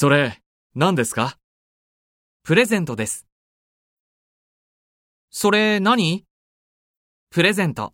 それ、何ですか？プレゼントです。それ何？プレゼント。